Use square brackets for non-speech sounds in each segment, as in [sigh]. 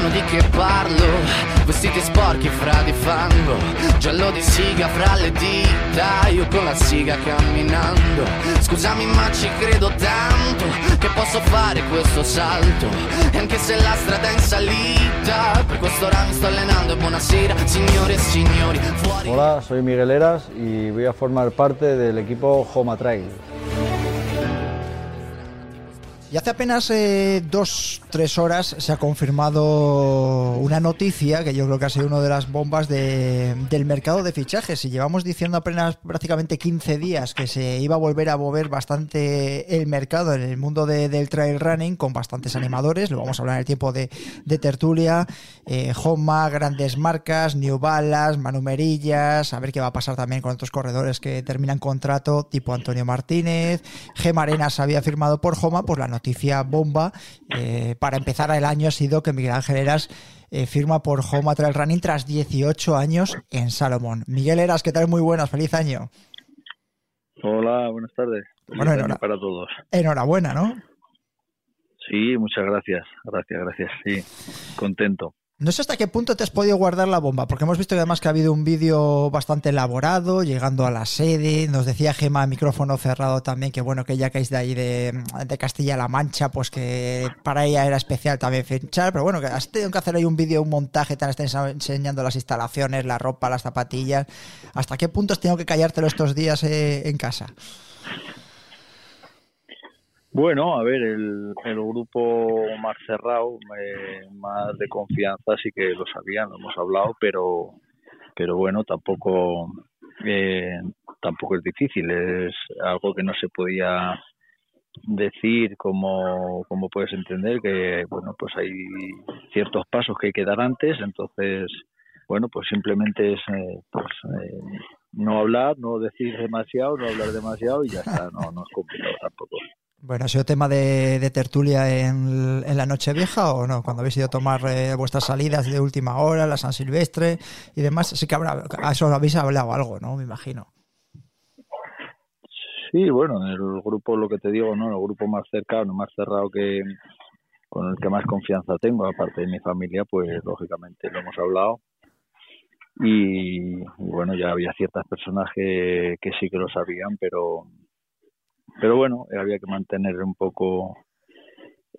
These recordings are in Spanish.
Sanno di che parlo, vestiti sporchi fra di fango, giallo di siga fra le dita, io con la siga camminando. Scusami ma ci credo tanto che posso fare questo salto, e anche se la strada è in salita, per questo ora mi sto allenando e buonasera signore e signori. Fuori... Hola, soy Miguel Eras y voy a formar parte del equipo Homa Trail. Y hace apenas eh, dos, tres horas se ha confirmado una noticia que yo creo que ha sido una de las bombas de- del mercado de fichajes. Y llevamos diciendo apenas prácticamente 15 días que se iba a volver a mover bastante el mercado en el mundo de- del trail running con bastantes animadores. Lo vamos a hablar en el tiempo de, tertulia. Eh, Homa, grandes marcas, New Balance, Manumerillas. A ver qué va a pasar también con otros corredores que terminan contrato, tipo Antonio Martínez. Gem Arenas había firmado por Homa, pues la noticia bomba eh, para empezar el año ha sido que Miguel Ángel Eras eh, firma por Homa Trail Running tras 18 años en Salomón. Miguel Eras, ¿qué tal? Muy buenas, feliz año. Hola, buenas tardes. Bueno, Feliz año enhora- para todos. Enhorabuena, ¿no? Sí, muchas gracias. Gracias, gracias. Sí, contento. No sé hasta qué punto te has podido guardar la bomba, porque hemos visto además que ha habido un vídeo bastante elaborado, llegando a la sede, nos decía Gema, micrófono cerrado también, que bueno, que ya que es de ahí de, de Castilla-La Mancha, pues que para ella era especial también fichar, pero bueno, que has tenido que hacer ahí un vídeo, un montaje, te han enseñando las instalaciones, la ropa, las zapatillas. ¿Hasta qué punto has tenido que callártelo estos días eh, en casa? Bueno, a ver, el, el grupo más cerrado, eh, más de confianza, sí que lo sabían, lo hemos hablado, pero, pero bueno, tampoco, eh, tampoco es difícil, es algo que no se podía decir como, como puedes entender que bueno pues hay ciertos pasos que hay que dar antes entonces bueno pues simplemente es eh, pues eh, no hablar no decir demasiado no hablar demasiado y ya está no no es complicado tampoco Bueno, ¿ha sido tema de, tertulia en, la noche vieja o no? Cuando habéis ido a tomar eh, vuestras salidas de última hora, la San Silvestre y demás, sí que a eso habéis hablado algo, ¿no? Me imagino. Sí, bueno, en el grupo, lo que te digo, ¿no? El grupo más cercano, más cerrado que con el que más confianza tengo, aparte de mi familia, pues lógicamente lo hemos hablado. Y, bueno, ya había ciertas personas que sí que lo sabían, pero pero bueno, había que mantener un poco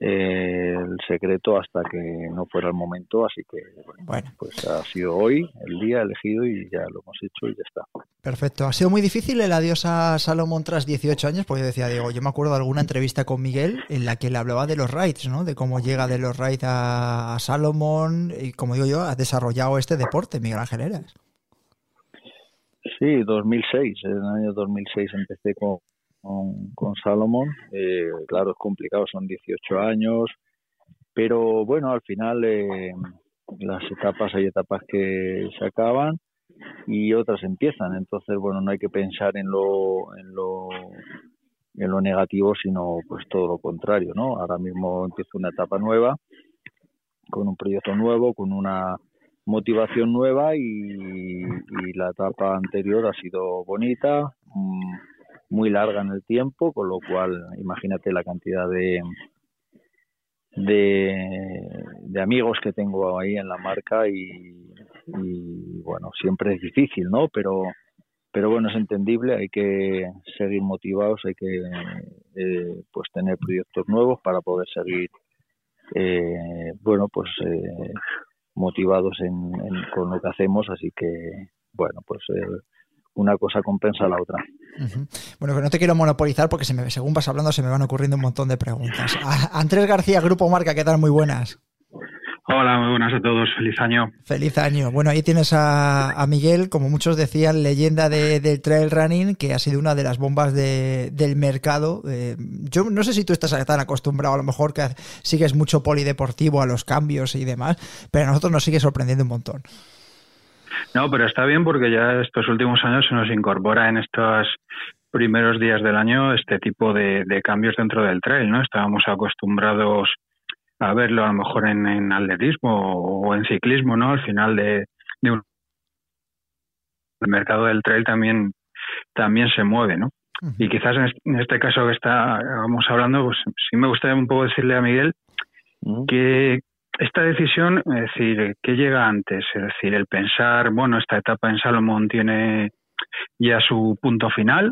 eh, el secreto hasta que no fuera el momento, así que bueno, Bueno. pues ha sido hoy el día elegido y ya lo hemos hecho y ya está. Perfecto. Ha sido muy difícil el adiós a Salomón tras 18 años, porque yo decía, digo, yo me acuerdo de alguna entrevista con Miguel en la que le hablaba de los raids, ¿no? De cómo llega de los raids a, Salomón y, como digo yo, ha desarrollado este deporte, Miguel Ángel Heras. Sí, 2006. En el año 2006 empecé con, con, Salomón. Eh, claro, es complicado, son 18 años. Pero bueno, al final eh, las etapas, hay etapas que se acaban y otras empiezan. Entonces, bueno, no hay que pensar en lo, en lo, en lo negativo, sino pues todo lo contrario, ¿no? Ahora mismo empiezo una etapa nueva, con un proyecto nuevo, con una motivación nueva y, y la etapa anterior ha sido bonita, mm, muy larga en el tiempo, con lo cual imagínate la cantidad de, de, amigos que tengo ahí en la marca y, y bueno, siempre es difícil, ¿no? Pero pero bueno, es entendible, hay que seguir motivados, hay que eh, pues tener proyectos nuevos para poder seguir eh, bueno, pues eh, motivados en, en- con lo que hacemos, así que bueno, pues eh, una cosa compensa a la otra. Bueno, que no te quiero monopolizar porque se me, según vas hablando se me van ocurriendo un montón de preguntas. A- Andrés García, Grupo Marca, ¿qué tal? Muy buenas. Hola, muy buenas a todos. Feliz año. Feliz año. Bueno, ahí tienes a, Miguel, como muchos decían, leyenda del trail running, que ha sido una de las bombas del mercado. Eh, yo no sé si tú estás tan acostumbrado, a lo mejor que sigues mucho polideportivo a los cambios y demás, pero a nosotros nos sigue sorprendiendo un montón. No, pero está bien porque ya estos últimos años se nos incorpora en estos primeros días del año este tipo de, de cambios dentro del trail, ¿no? Estábamos acostumbrados a verlo a lo mejor en, atletismo o en ciclismo, ¿no? Al final de, un el mercado del trail también también se mueve, ¿no? Y quizás en este caso que estábamos hablando, pues sí me gustaría un poco decirle a Miguel que esta decisión, es decir, ¿qué llega antes? Es decir, el pensar, bueno, esta etapa en Salomón tiene ya su punto final,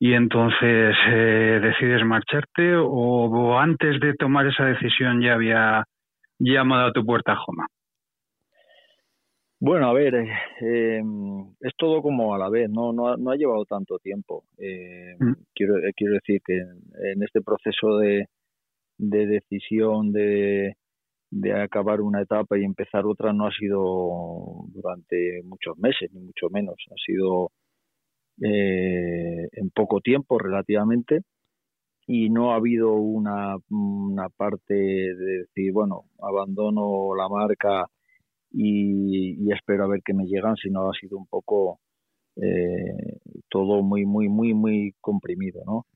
y entonces eh, decides marcharte o, antes de tomar esa decisión ya había llamado a tu puerta Joma? Bueno, a ver, eh, es todo como a la vez, no, no, ha, llevado tanto tiempo. Eh, mm. quiero, quiero decir que en, este proceso de, de decisión de, de acabar una etapa y empezar otra no ha sido durante muchos meses, ni mucho menos. Ha sido eh, en poco tiempo relativamente y no ha habido una, una parte de decir, bueno, abandono la marca y, espero a ver qué me llegan, sino ha sido un poco eh, todo muy, muy, muy, muy comprimido, ¿no?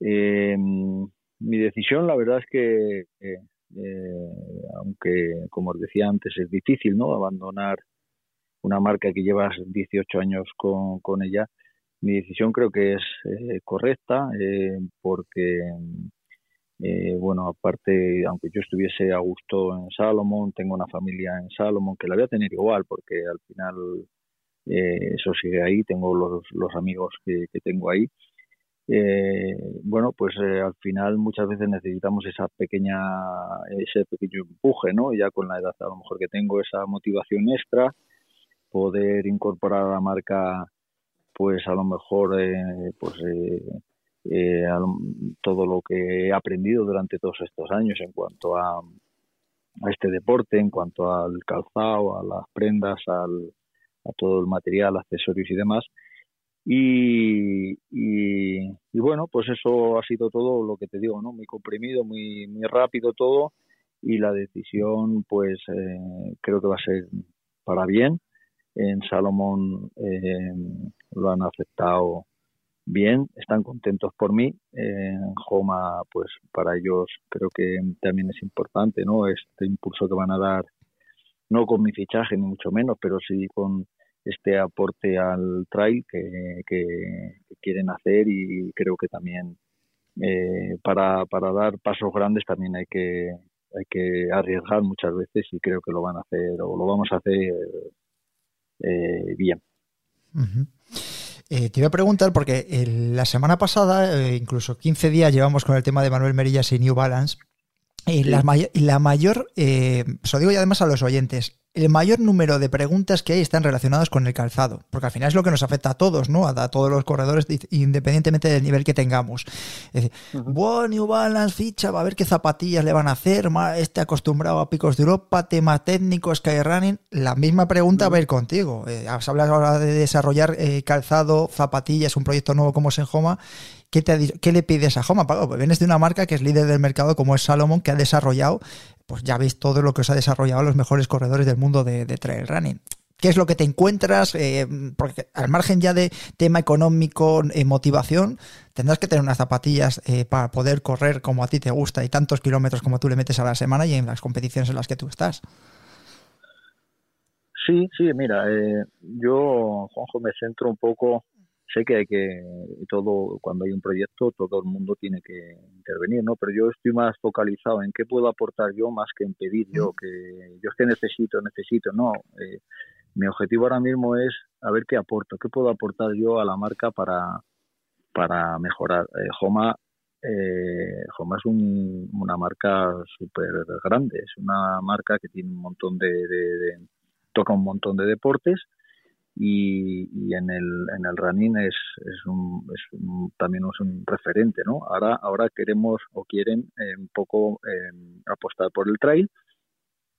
Eh, mi decisión, la verdad es que, aunque, como os decía antes, es difícil, ¿no? Abandonar una marca que llevas 18 años con, con ella, mi decisión creo que es eh, correcta eh, porque, eh, bueno, aparte, aunque yo estuviese a gusto en Salomón, tengo una familia en Salomón que la voy a tener igual porque al final eso sigue ahí, tengo los, los amigos que, tengo ahí. Bueno, pues al final muchas veces necesitamos esa pequeña, ese pequeño empuje, ¿no? Ya con la edad a lo mejor que tengo esa motivación extra, poder incorporar a la marca pues a lo mejor eh, pues eh, eh, todo lo que he aprendido durante todos estos años en cuanto a, a este deporte, en cuanto al calzado, a las prendas, al, a todo el material, accesorios y demás. Y, y, bueno, pues eso ha sido todo lo que te digo, ¿no? Muy comprimido, muy, muy rápido todo y la decisión pues creo que va a ser para bien en Salomón eh, lo han aceptado bien, están contentos por mí. En Joma, pues para ellos creo que también es importante, ¿no? Este impulso que van a dar, no con mi fichaje ni mucho menos, pero sí con este aporte al trail que, quieren hacer y creo que también eh, para, para dar pasos grandes también hay que hay que arriesgar muchas veces y creo que lo van a hacer o lo vamos a hacer eh, bien. Eh, te iba a preguntar, porque la semana pasada, eh, incluso 15 días llevamos con el tema de Manuel Merillas y New Balance, y la, la, mayor, eh, se lo digo ya además a los oyentes, el mayor número de preguntas que hay están relacionadas con el calzado, porque al final es lo que nos afecta a todos, ¿no? A, todos los corredores, independientemente del nivel que tengamos. Es decir, bueno, New Balance ficha, va a ver qué zapatillas le van a hacer, este acostumbrado a picos de Europa, tema técnico, Skyrunning. La misma pregunta va a ir contigo. Eh, has hablado ahora de desarrollar eh, calzado, zapatillas, un proyecto nuevo como Senjoma. ¿Qué, te ¿Qué le pides a Homa? Pues vienes de una marca que es líder del mercado como es Salomon, que ha desarrollado pues ya veis todo lo que os ha desarrollado los mejores corredores del mundo de, trail running. ¿Qué es lo que te encuentras? Eh, porque al margen ya de tema económico, eh, motivación, tendrás que tener unas zapatillas eh, para poder correr como a ti te gusta y tantos kilómetros como tú le metes a la semana y en las competiciones en las que tú estás. Sí, sí, mira, yo, Juanjo, me centro un poco sé que hay que todo cuando hay un proyecto todo el mundo tiene que intervenir no pero yo estoy más focalizado en qué puedo aportar yo más que en pedir yo que yo es que necesito necesito no eh, mi objetivo ahora mismo es a ver qué aporto qué puedo aportar yo a la marca para para mejorar. Eh, Joma eh, Joma es una marca súper grande es una marca que tiene un montón de toca un montón de deportes y, en el en el running es, es, un, es también es un referente no ahora ahora queremos o quieren eh, un poco eh, apostar por el trail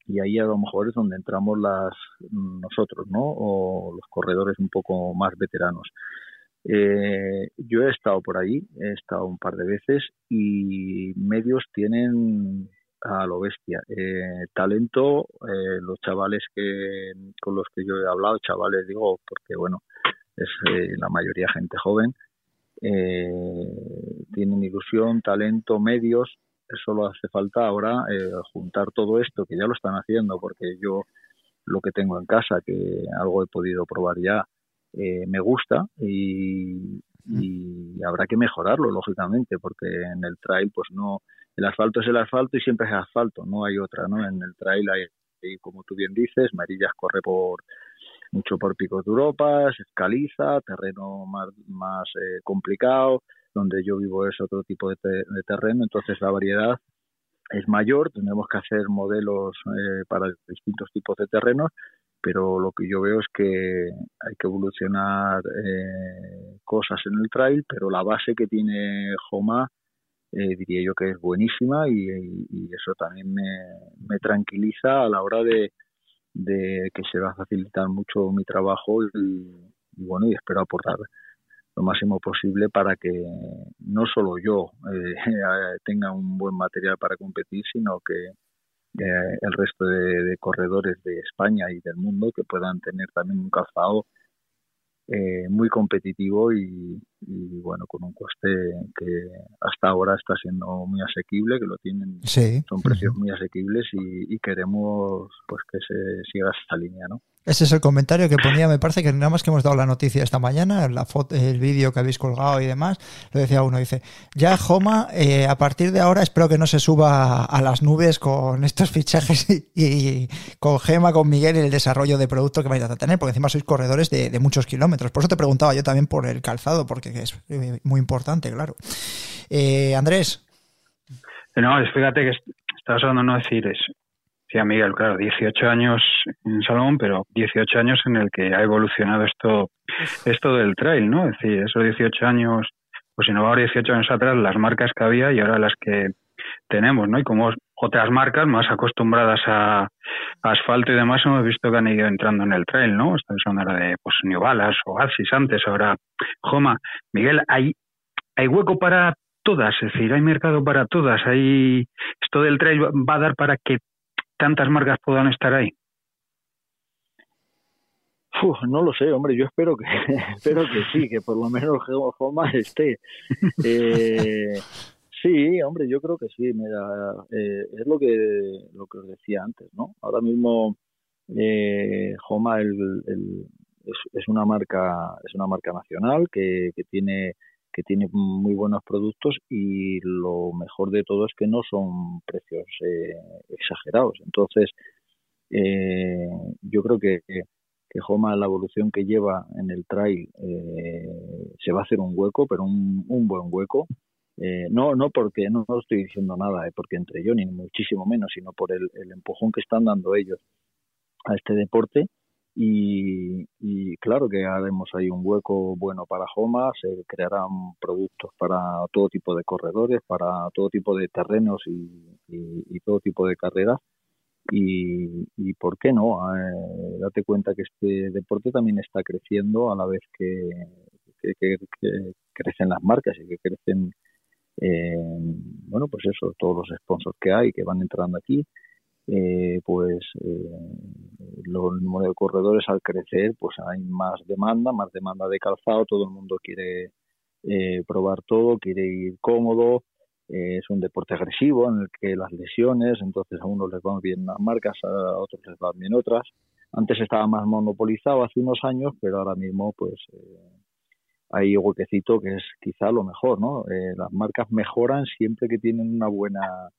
y ahí a lo mejor es donde entramos las nosotros, ¿no? O los corredores un poco más veteranos. Eh, yo he estado por ahí, he estado un par de veces y medios tienen a lo bestia. Eh, talento, eh, los chavales que con los que yo he hablado, chavales digo, porque bueno, es la mayoría gente joven, tienen ilusión, talento, medios solo hace falta ahora eh, juntar todo esto, que ya lo están haciendo, porque yo lo que tengo en casa, que algo he podido probar ya, eh, me gusta y, habrá que mejorarlo, lógicamente, porque en el trail, pues no, el asfalto es el asfalto y siempre es asfalto, no hay otra, ¿no? En el trail hay, como tú bien dices, Marillas corre por mucho por picos de Europa, se escaliza, terreno más, más eh, complicado, donde yo vivo es otro tipo de, terreno, entonces la variedad es mayor, tenemos que hacer modelos eh, para distintos tipos de terrenos, pero lo que yo veo es que hay que evolucionar eh, cosas en el trail, pero la base que tiene Joma eh, diría yo que es buenísima y, eso también me, tranquiliza a la hora de, que se va a facilitar mucho mi trabajo y, y bueno, y espero aportar lo máximo posible para que no solo yo eh, [laughs] tenga un buen material para competir, sino que eh, el resto de, corredores de España y del mundo que puedan tener también un calzado eh, muy competitivo y, bueno con un coste que hasta ahora está siendo muy asequible que lo tienen son precios muy asequibles y, y, queremos pues que se siga esta línea no ese es el comentario que ponía, me parece que nada más que hemos dado la noticia esta mañana, la foto, el vídeo que habéis colgado y demás, lo decía uno, dice, ya Joma, eh, a partir de ahora espero que no se suba a las nubes con estos fichajes [laughs] y, con Gema, con Miguel y el desarrollo de producto que vais a tener, porque encima sois corredores de, muchos kilómetros. Por eso te preguntaba yo también por el calzado, porque es eh, muy importante, claro. Eh, Andrés. No, fíjate que estás hablando no decir eso Miguel, claro, 18 años en Salomón, pero 18 años en el que ha evolucionado esto, esto del trail, ¿no? Es decir, esos 18 años, pues si no va 18 años atrás, las marcas que había y ahora las que tenemos, ¿no? Y como otras marcas más acostumbradas a, asfalto y demás hemos visto que han ido entrando en el trail, ¿no? Estamos hablando ahora de pues New Balance o Axis antes, ahora Joma. Miguel, ¿hay, hay hueco para todas, es decir, hay mercado para todas, hay esto del trail va a dar para que tantas marcas puedan estar ahí? no lo sé, hombre, yo espero que [laughs] espero que sí, que por lo menos Homa esté. [laughs] Eh, sí, hombre, yo creo que sí, mira, eh, es lo que lo que os decía antes, ¿no? Ahora mismo eh, Homa el, es, una marca es una marca nacional que, que tiene que tiene muy buenos productos y lo mejor de todo es que no son precios eh, exagerados. Entonces, eh, yo creo que, que Homa, la evolución que lleva en el trail, eh, se va a hacer un hueco, pero un, buen hueco. no, no porque no, estoy diciendo nada, porque entre yo ni muchísimo menos, sino por el empujón que están dando ellos a este deporte y, claro que haremos ahí un hueco bueno para Joma, se crearán productos para todo tipo de corredores, para todo tipo de terrenos y, todo tipo de carreras. Y, y por qué no, eh, date cuenta que este deporte también está creciendo a la vez que, que, crecen las marcas y que crecen, eh, bueno, pues eso, todos los sponsors que hay que van entrando aquí eh, pues eh, los de corredores al crecer pues hay más demanda, más demanda de calzado, todo el mundo quiere eh, probar todo, quiere ir cómodo, eh, es un deporte agresivo en el que las lesiones, entonces a unos les van bien unas marcas, a otros les van bien otras. Antes estaba más monopolizado hace unos años, pero ahora mismo pues hay huequecito que es quizá lo mejor, ¿no? las marcas mejoran siempre que tienen una buena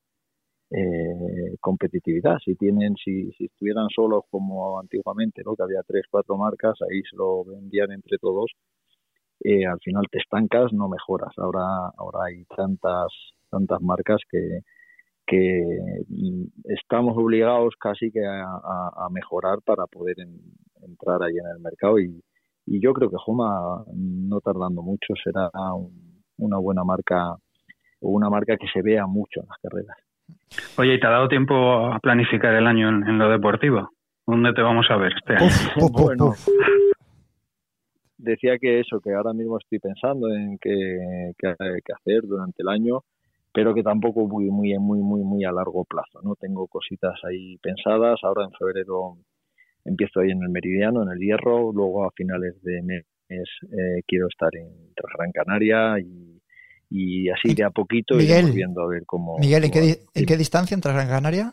eh, competitividad. Si tienen, si, si estuvieran solos como antiguamente, ¿no? que había tres, cuatro marcas, ahí se lo vendían entre todos, eh, al final te estancas, no mejoras. Ahora, ahora hay tantas, tantas marcas que, que mm, estamos obligados casi que a, mejorar para poder entrar ahí en el mercado y, yo creo que Joma no tardando mucho será una buena marca o una marca que se vea mucho en las carreras. Oye, ¿y te ha dado tiempo a planificar el año en, lo deportivo? ¿Dónde te vamos a ver este año? bueno, decía que eso, que ahora mismo estoy pensando en qué, hacer durante el año, pero que tampoco muy, muy, muy, muy, muy a largo plazo. No tengo cositas ahí pensadas. Ahora en febrero empiezo ahí en el Meridiano, en el Hierro. Luego a finales de mes eh, quiero estar en Gran Canaria y, y así de a poquito Miguel, viendo a ver cómo. Miguel, ¿en, qué, ¿en qué distancia entre Gran Canaria?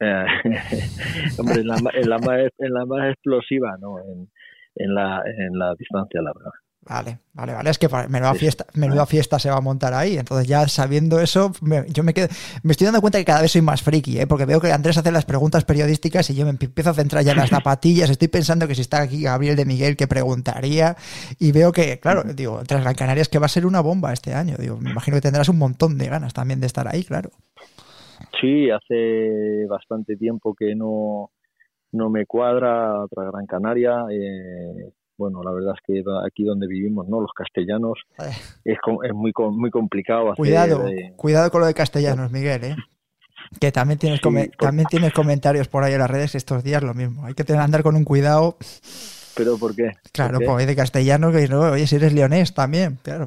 Eh, [laughs] hombre, en la, en, la más, en la más explosiva, ¿no? En, en, la, en la distancia larga. Vale, vale, vale. Es que menuda fiesta, menuda fiesta se va a montar ahí. Entonces, ya sabiendo eso, yo me quedo. Me estoy dando cuenta que cada vez soy más friki, ¿eh? porque veo que Andrés hace las preguntas periodísticas y yo me empiezo a centrar ya en las [laughs] zapatillas. Estoy pensando que si está aquí Gabriel de Miguel, que preguntaría. Y veo que, claro, digo, tras la Canarias, que va a ser una bomba este año. Digo, me imagino que tendrás un montón de ganas también de estar ahí, claro. Sí, hace bastante tiempo que no, no me cuadra otra Gran Canaria. Eh, bueno, la verdad es que aquí donde vivimos, ¿no? Los castellanos es, es muy muy complicado. cuidado, cuidado con lo de castellanos, Miguel, ¿eh? Que también tienes también tienes comentarios por ahí en las redes estos días lo mismo. Hay que tener andar con un cuidado. ¿Pero por qué? Claro, pues de castellano que no, oye, si eres leonés también, claro.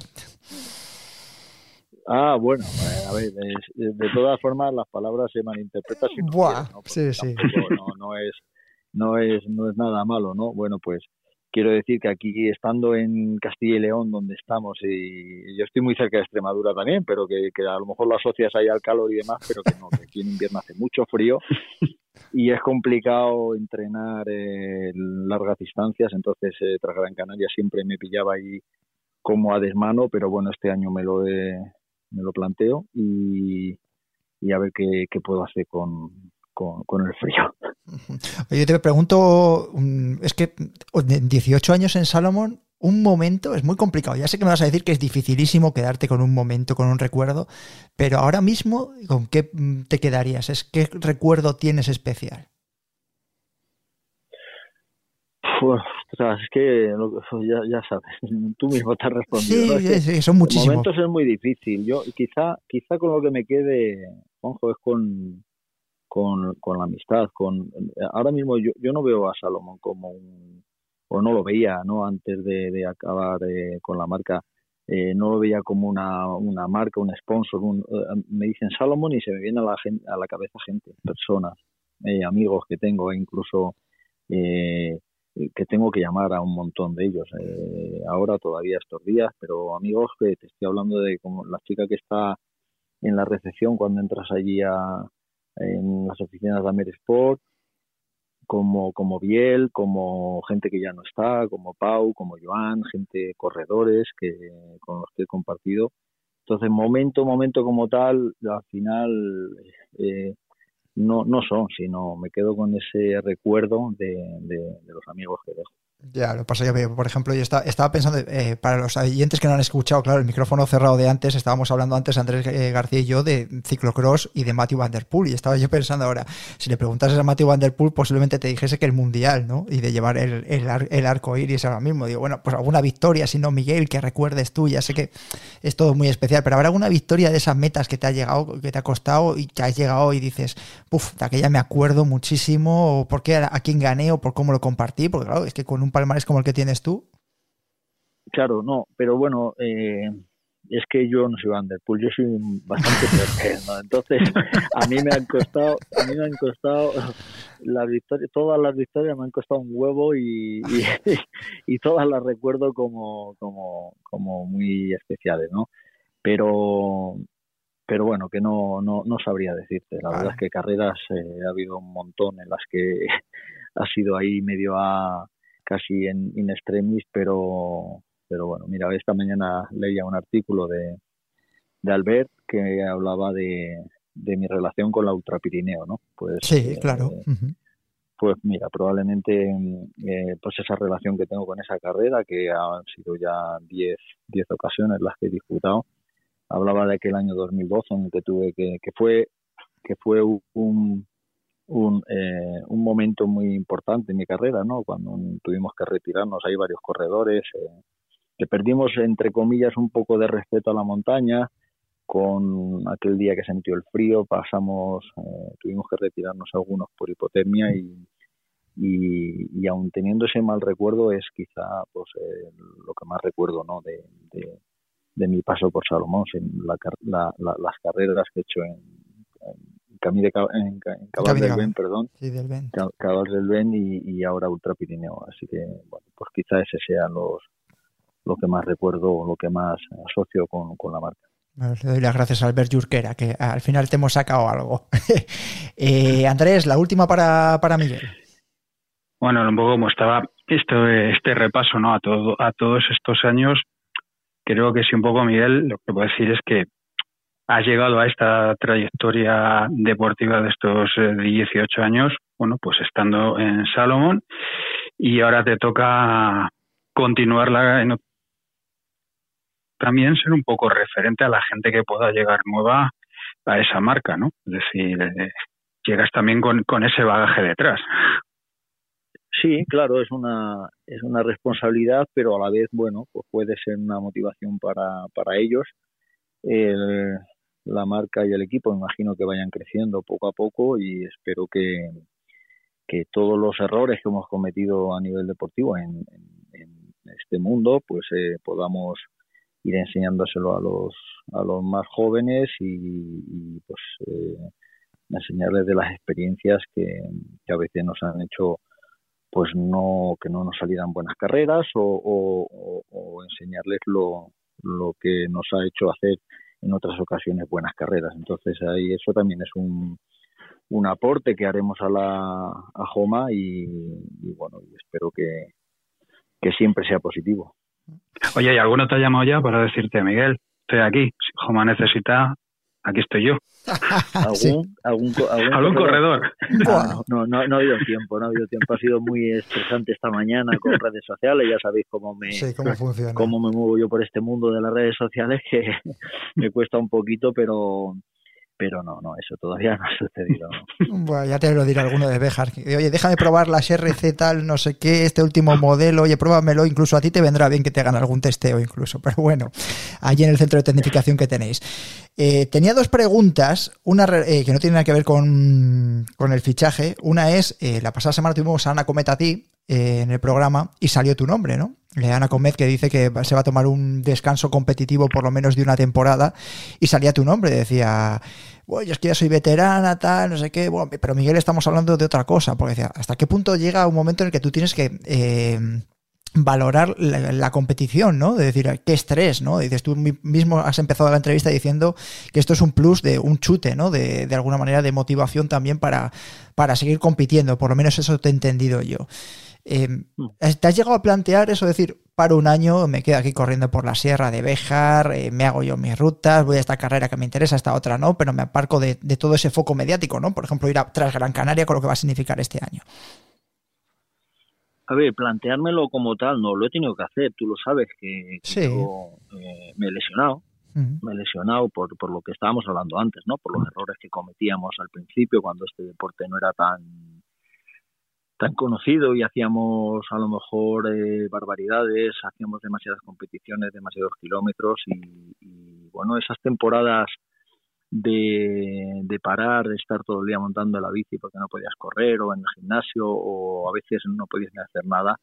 Ah, bueno, eh, a ver, de, todas formas las palabras se malinterpretan. Si Buah, sí, sí. No, no, es, no, es, no es nada malo, ¿no? Bueno, pues quiero decir que aquí estando en Castilla y León donde estamos y yo estoy muy cerca de Extremadura también pero que, a lo mejor lo asocias ahí al calor y demás pero que no que aquí en invierno hace mucho frío y es complicado entrenar eh, largas distancias. Entonces eh, tras Gran Canaria siempre me pillaba ahí como a desmano pero bueno este año me lo me lo planteo y, a ver qué puedo hacer con, con, el frío. Oye, te pregunto, es que 18 años en Salomón, un momento es muy complicado. Ya sé que me vas a decir que es dificilísimo quedarte con un momento, con un recuerdo, pero ahora mismo, ¿con qué te quedarías? ¿Es qué recuerdo tienes especial? es que ya, sabes, [laughs] tú mismo te has respondido. Sí, sí, son muchísimos. momentos es muy difícil. Yo quizá, quizá con lo que me quede, Juanjo, es con, con, con la amistad. Con, ahora mismo yo, yo no veo a Salomón como un, o no lo veía, ¿no? Antes de, acabar eh, con la marca, eh, no lo veía como una, una marca, un sponsor. Un, eh, me dicen Salomón y se me viene a la, a la cabeza gente, personas, amigos que tengo, e incluso que tengo que llamar a un montón de ellos. ahora todavía estos días, pero amigos que te estoy hablando de como la chica que está en la recepción cuando entras allí a, en las oficinas de Amerisport, como, como Biel, como gente que ya no está, como Pau, como Joan, gente corredores que con los que he compartido. Entonces, momento, momento como tal, al final eh, no, no son, sino me quedo con ese recuerdo de, de los amigos que dejo. Ya, lo pasa que, por ejemplo, yo estaba, estaba pensando, eh, para los oyentes que no han escuchado, claro, el micrófono cerrado de antes, estábamos hablando antes, Andrés eh, García y yo, de ciclocross y de Matthew Van y estaba yo pensando ahora, si le preguntases a Matthew Van posiblemente te dijese que el Mundial, ¿no? Y de llevar el, el, arco iris ahora mismo. Digo, bueno, pues alguna victoria, si no, Miguel, que recuerdes tú, ya sé que es todo muy especial, pero ¿habrá alguna victoria de esas metas que te ha llegado, que te ha costado y que has llegado y dices, puf, de aquella me acuerdo muchísimo, o por qué a quién gané, o por cómo lo compartí, porque claro, es que con un palmarés como el que tienes tú? Claro, no, pero bueno, eh, es que yo no soy Van Der yo soy bastante [laughs] peor ¿no? Entonces, a mí me han costado, a mí me han costado las victorias, todas las victorias me han costado un huevo y, y, [laughs] todas las recuerdo como, como, como muy especiales, ¿no? Pero pero bueno, que no, no, no sabría decirte. La verdad es que carreras eh, ha habido un montón en las que [laughs] ha sido ahí medio a, casi en in extremis, pero, pero bueno, mira, esta mañana leía un artículo de, de Albert que hablaba de, de mi relación con la Ultrapirineo, ¿no? Pues, sí, eh, claro. Pues mira, probablemente eh, pues esa relación que tengo con esa carrera, que han sido ya 10 diez, ocasiones las que he disputado, hablaba de aquel año 2012 en el que tuve que, que fue que fue un, un, eh, un momento muy importante en mi carrera, ¿no? Cuando tuvimos que retirarnos, hay varios corredores, eh, perdimos, entre comillas, un poco de respeto a la montaña, con aquel día que se el frío, pasamos, eh, tuvimos que retirarnos algunos por hipotermia y, y, y aún teniendo ese mal recuerdo es quizá pues lo que más recuerdo no de, de, mi paso por Salomón, las carreras que he hecho en, de, en, Cabal del Ben, perdón, sí, del ben. Cabal del Ben y, y, ahora Ultra Pirineo, así que bueno, pues quizá ese los lo que más recuerdo o lo que más asocio con, con la marca. Le doy las gracias a Albert Jurquera, que al final te hemos sacado algo. [laughs] eh, Andrés, la última para, para Miguel. Bueno, un poco como estaba este, este repaso ¿no? a, todo, a todos estos años, creo que sí un poco, Miguel, lo que puedo decir es que has llegado a esta trayectoria deportiva de estos 18 eh, años, bueno, pues estando en Salomón y ahora te toca continuarla en también ser un poco referente a la gente que pueda llegar nueva a esa marca, ¿no? Es decir, eh, llegas también con, con ese bagaje detrás. Sí, claro, es una, es una responsabilidad, pero a la vez, bueno, pues puede ser una motivación para, para ellos. La marca y el equipo, imagino que vayan creciendo poco a poco y espero que, que todos los errores que hemos cometido a nivel deportivo en, en, este mundo, pues eh, podamos ir enseñándoselo a los, a los más jóvenes y, pues eh, enseñarles de las experiencias que, que a veces nos han hecho pues no que no nos salieran buenas carreras o, enseñarles lo, lo que nos ha hecho hacer en otras ocasiones buenas carreras. Entonces ahí eso también es un, un aporte que haremos a la a Joma y, bueno, espero que, que siempre sea positivo. Oye, ¿y alguno te ha llamado ya para decirte, Miguel, estoy aquí, Joma necesita aquí estoy yo. [laughs] ¿Algún, algún, corredor? No, no, no, ha habido tiempo, no ha habido tiempo. Ha sido muy estresante esta mañana con [laughs] redes sociales. Ya sabéis cómo me, cómo, me muevo yo por este mundo de las redes sociales, que [laughs] me cuesta un poquito, pero pero no, no, eso todavía [laughs] no ha sucedido. Bueno, ya te lo dirá alguno de Bejar. Oye, déjame probar las RC tal, no sé qué, este último modelo, oye, pruébamelo, incluso a ti te vendrá bien que te hagan algún testeo incluso, [laughs] pero bueno, allí en el centro de tecnificación que tenéis. Eh, tenía dos preguntas, una eh, que no tiene nada que ver con, con el fichaje, una es, eh, la pasada semana tuvimos a Ana Cometa a ti en el programa y salió tu nombre, ¿no? Leana Comet que dice que se va a tomar un descanso competitivo por lo menos de una temporada y salía tu nombre, decía, bueno, es que ya soy veterana, tal, no sé qué, bueno, pero Miguel estamos hablando de otra cosa, porque decía, ¿hasta qué punto llega un momento en el que tú tienes que... Eh, valorar la, competición, ¿no? De decir, qué estrés, ¿no? Dices, tú mismo has empezado la entrevista diciendo que esto es un plus de un chute, ¿no? De, de alguna manera de motivación también para, para seguir compitiendo, por lo menos eso te he entendido yo. Em, mm. ¿Te has llegado a plantear eso? decir, paro un año, me quedo aquí corriendo por la sierra de Béjar, eh, me hago yo mis rutas, voy a esta carrera que me interesa, esta otra no, pero me aparco de, todo ese foco mediático, ¿no? Por ejemplo, ir a tras Gran Canaria con lo que va a significar este año. A ver, planteármelo como tal, no, lo he tenido que hacer, tú lo sabes, que, yo eh, me he lesionado, me he lesionado por, por lo que estábamos hablando antes, ¿no? Por los errores que cometíamos al principio cuando este deporte no era tan tan conocido y hacíamos a lo mejor eh, barbaridades, hacíamos demasiadas competiciones, demasiados kilómetros y, bueno, esas temporadas de, de, parar, de estar todo el día montando la bici porque no podías correr o en el gimnasio o a veces no podías ni hacer nada,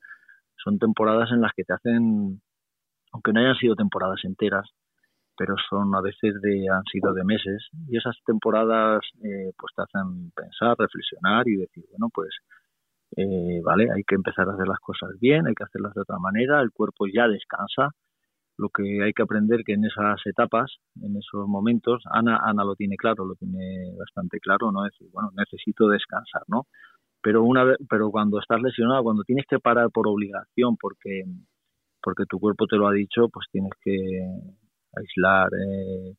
son temporadas en las que te hacen, aunque no hayan sido temporadas enteras, pero son a veces de han sido de meses y esas temporadas eh, pues te hacen pensar, reflexionar y decir bueno pues eh, vale, hay que empezar a hacer las cosas bien, hay que hacerlas de otra manera, el cuerpo ya descansa. Lo que hay que aprender que en esas etapas, en esos momentos, Ana, Ana lo tiene claro, lo tiene bastante claro, ¿no? Es decir, bueno, necesito descansar, ¿no? Pero una vez, pero cuando estás lesionado, cuando tienes que parar por obligación, porque porque tu cuerpo te lo ha dicho, pues tienes que aislar eh,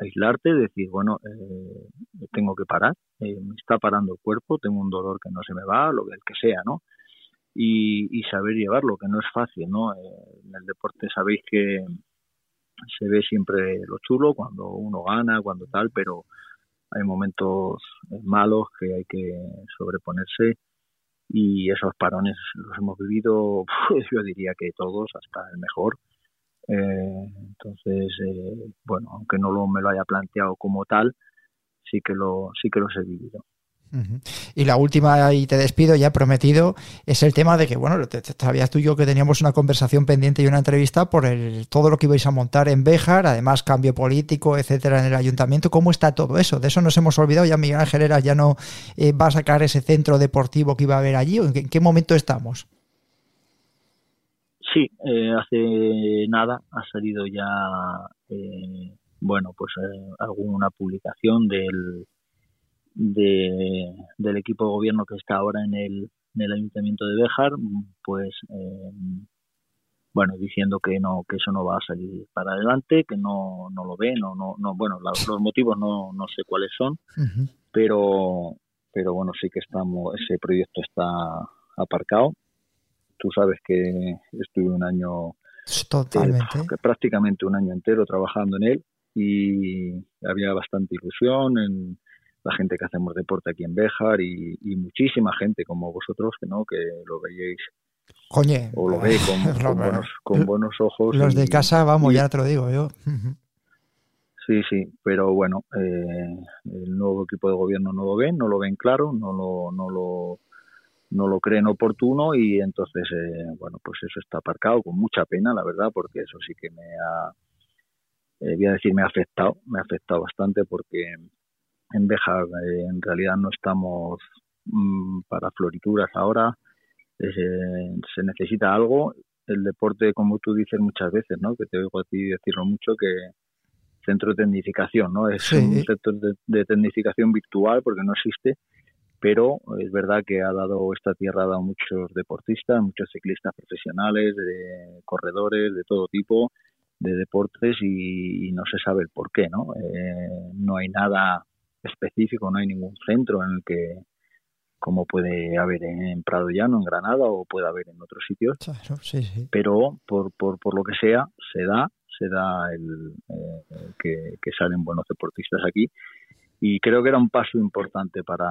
aislarte, decir, bueno, eh, tengo que parar, eh, me está parando el cuerpo, tengo un dolor que no se me va, lo que sea, ¿no? Y, saber llevarlo, que no es fácil, ¿no? Eh, en el deporte sabéis que se ve siempre lo chulo cuando uno gana, cuando tal, pero hay momentos malos que hay que sobreponerse y esos parones los hemos vivido, pues [laughs] yo diría que todos, hasta el mejor, Eh, entonces, eh, bueno, aunque no lo, me lo haya planteado como tal, sí que lo, sí que los he vivido. Y la última, y te despido, ya prometido, es el tema de que, bueno, sabías tú y yo que teníamos una conversación pendiente y una entrevista por el, todo lo que ibais a montar en Béjar, además cambio político, etcétera, en el ayuntamiento. ¿Cómo está todo eso? De eso nos hemos olvidado. Ya Miguel Ángel ya no eh, va a sacar ese centro deportivo que iba a haber allí. ¿En qué, momento estamos? Sí, eh, hace nada ha salido ya, eh, bueno, pues alguna publicación del de, del equipo de gobierno que está ahora en el, en el ayuntamiento de Béjar, pues eh, bueno, diciendo que no que eso no va a salir para adelante, que no, no lo ve, no, no, no bueno, los, motivos no, no sé cuáles son, pero pero bueno, sí que estamos ese proyecto está aparcado. Tú sabes que estuve un año Totalmente. Eh, prácticamente un año entero trabajando en él y había bastante ilusión en la gente que hacemos deporte aquí en Béjar y, muchísima gente como vosotros que no que lo veíais Coñe, o lo veis con, [laughs] buenos, ojos los de casa vamos ya te lo digo yo [laughs] sí sí pero bueno eh, el nuevo equipo de gobierno no lo ven no lo ven claro no lo no lo no lo creen oportuno y entonces eh, bueno pues eso está aparcado con mucha pena la verdad porque eso sí que me ha eh, voy a decir me ha afectado me ha afectado bastante porque en Beja eh, en realidad no estamos mm, para florituras ahora, eh, se necesita algo. El deporte, como tú dices muchas veces, ¿no? que te oigo a ti decirlo mucho, que centro de tecnificación, ¿no? Es un sector de, tecnificación virtual porque no existe, pero es verdad que ha dado esta tierra a muchos deportistas, muchos ciclistas profesionales, de corredores de todo tipo, de deportes y, no se sabe el por qué, ¿no? Eh, no hay nada específico, no hay ningún centro en el que como puede haber en Prado Llano, en Granada o puede haber en otros sitios. Pero por, por, por lo que sea, se da, se da el, eh, que, salen buenos deportistas aquí. Y creo que era un paso importante para,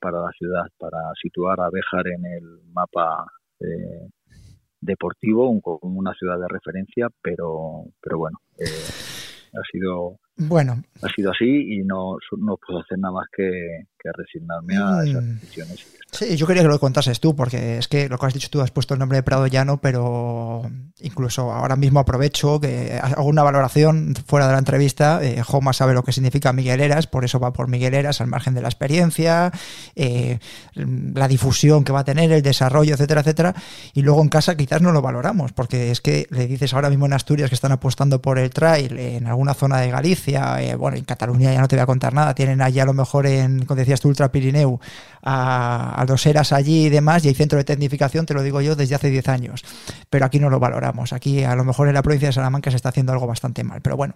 para la ciudad, para situar a Béjar en el mapa eh, deportivo, como una ciudad de referencia, pero, pero bueno, eh, ha sido bueno. Ha sido así y no, no puedo hacer nada más que, resignarme a esas mm. decisiones. Sí, yo quería que lo contases tú, porque es que lo que has dicho tú has puesto el nombre de Prado Llano, pero incluso ahora mismo aprovecho que hago una valoración fuera de la entrevista. Eh, Joma sabe lo que significa Miguel Eras, por eso va por Miguel Eras al margen de la experiencia, eh, la difusión que va a tener, el desarrollo, etcétera, etcétera. Y luego en casa quizás no lo valoramos, porque es que le dices ahora mismo en Asturias que están apostando por el trail en alguna zona de Galicia, eh, bueno, en Cataluña ya no te voy a contar nada, tienen allí a lo mejor en, como decías tú, Ultra Pirineu, a, a dos eras allí y demás, y hay centro de tecnificación, te lo digo yo, desde hace 10 años. Pero aquí no lo valoramos. Aquí a lo mejor en la provincia de Salamanca se está haciendo algo bastante mal. Pero bueno,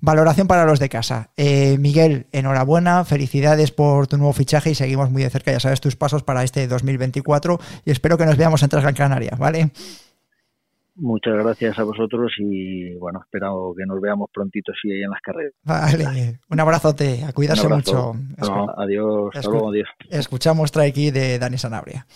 valoración para los de casa. Eh, Miguel, enhorabuena, felicidades por tu nuevo fichaje y seguimos muy de cerca, ya sabes, tus pasos para este 2024 y espero que nos veamos en Transgran Canaria, ¿vale? Muchas gracias a vosotros y bueno, espero que nos veamos prontito si hay en las carreras. Vale, un abrazote, a cuidarse mucho. adiós, hasta luego, adiós. Escuchamos Traiki de Dani Sanabria.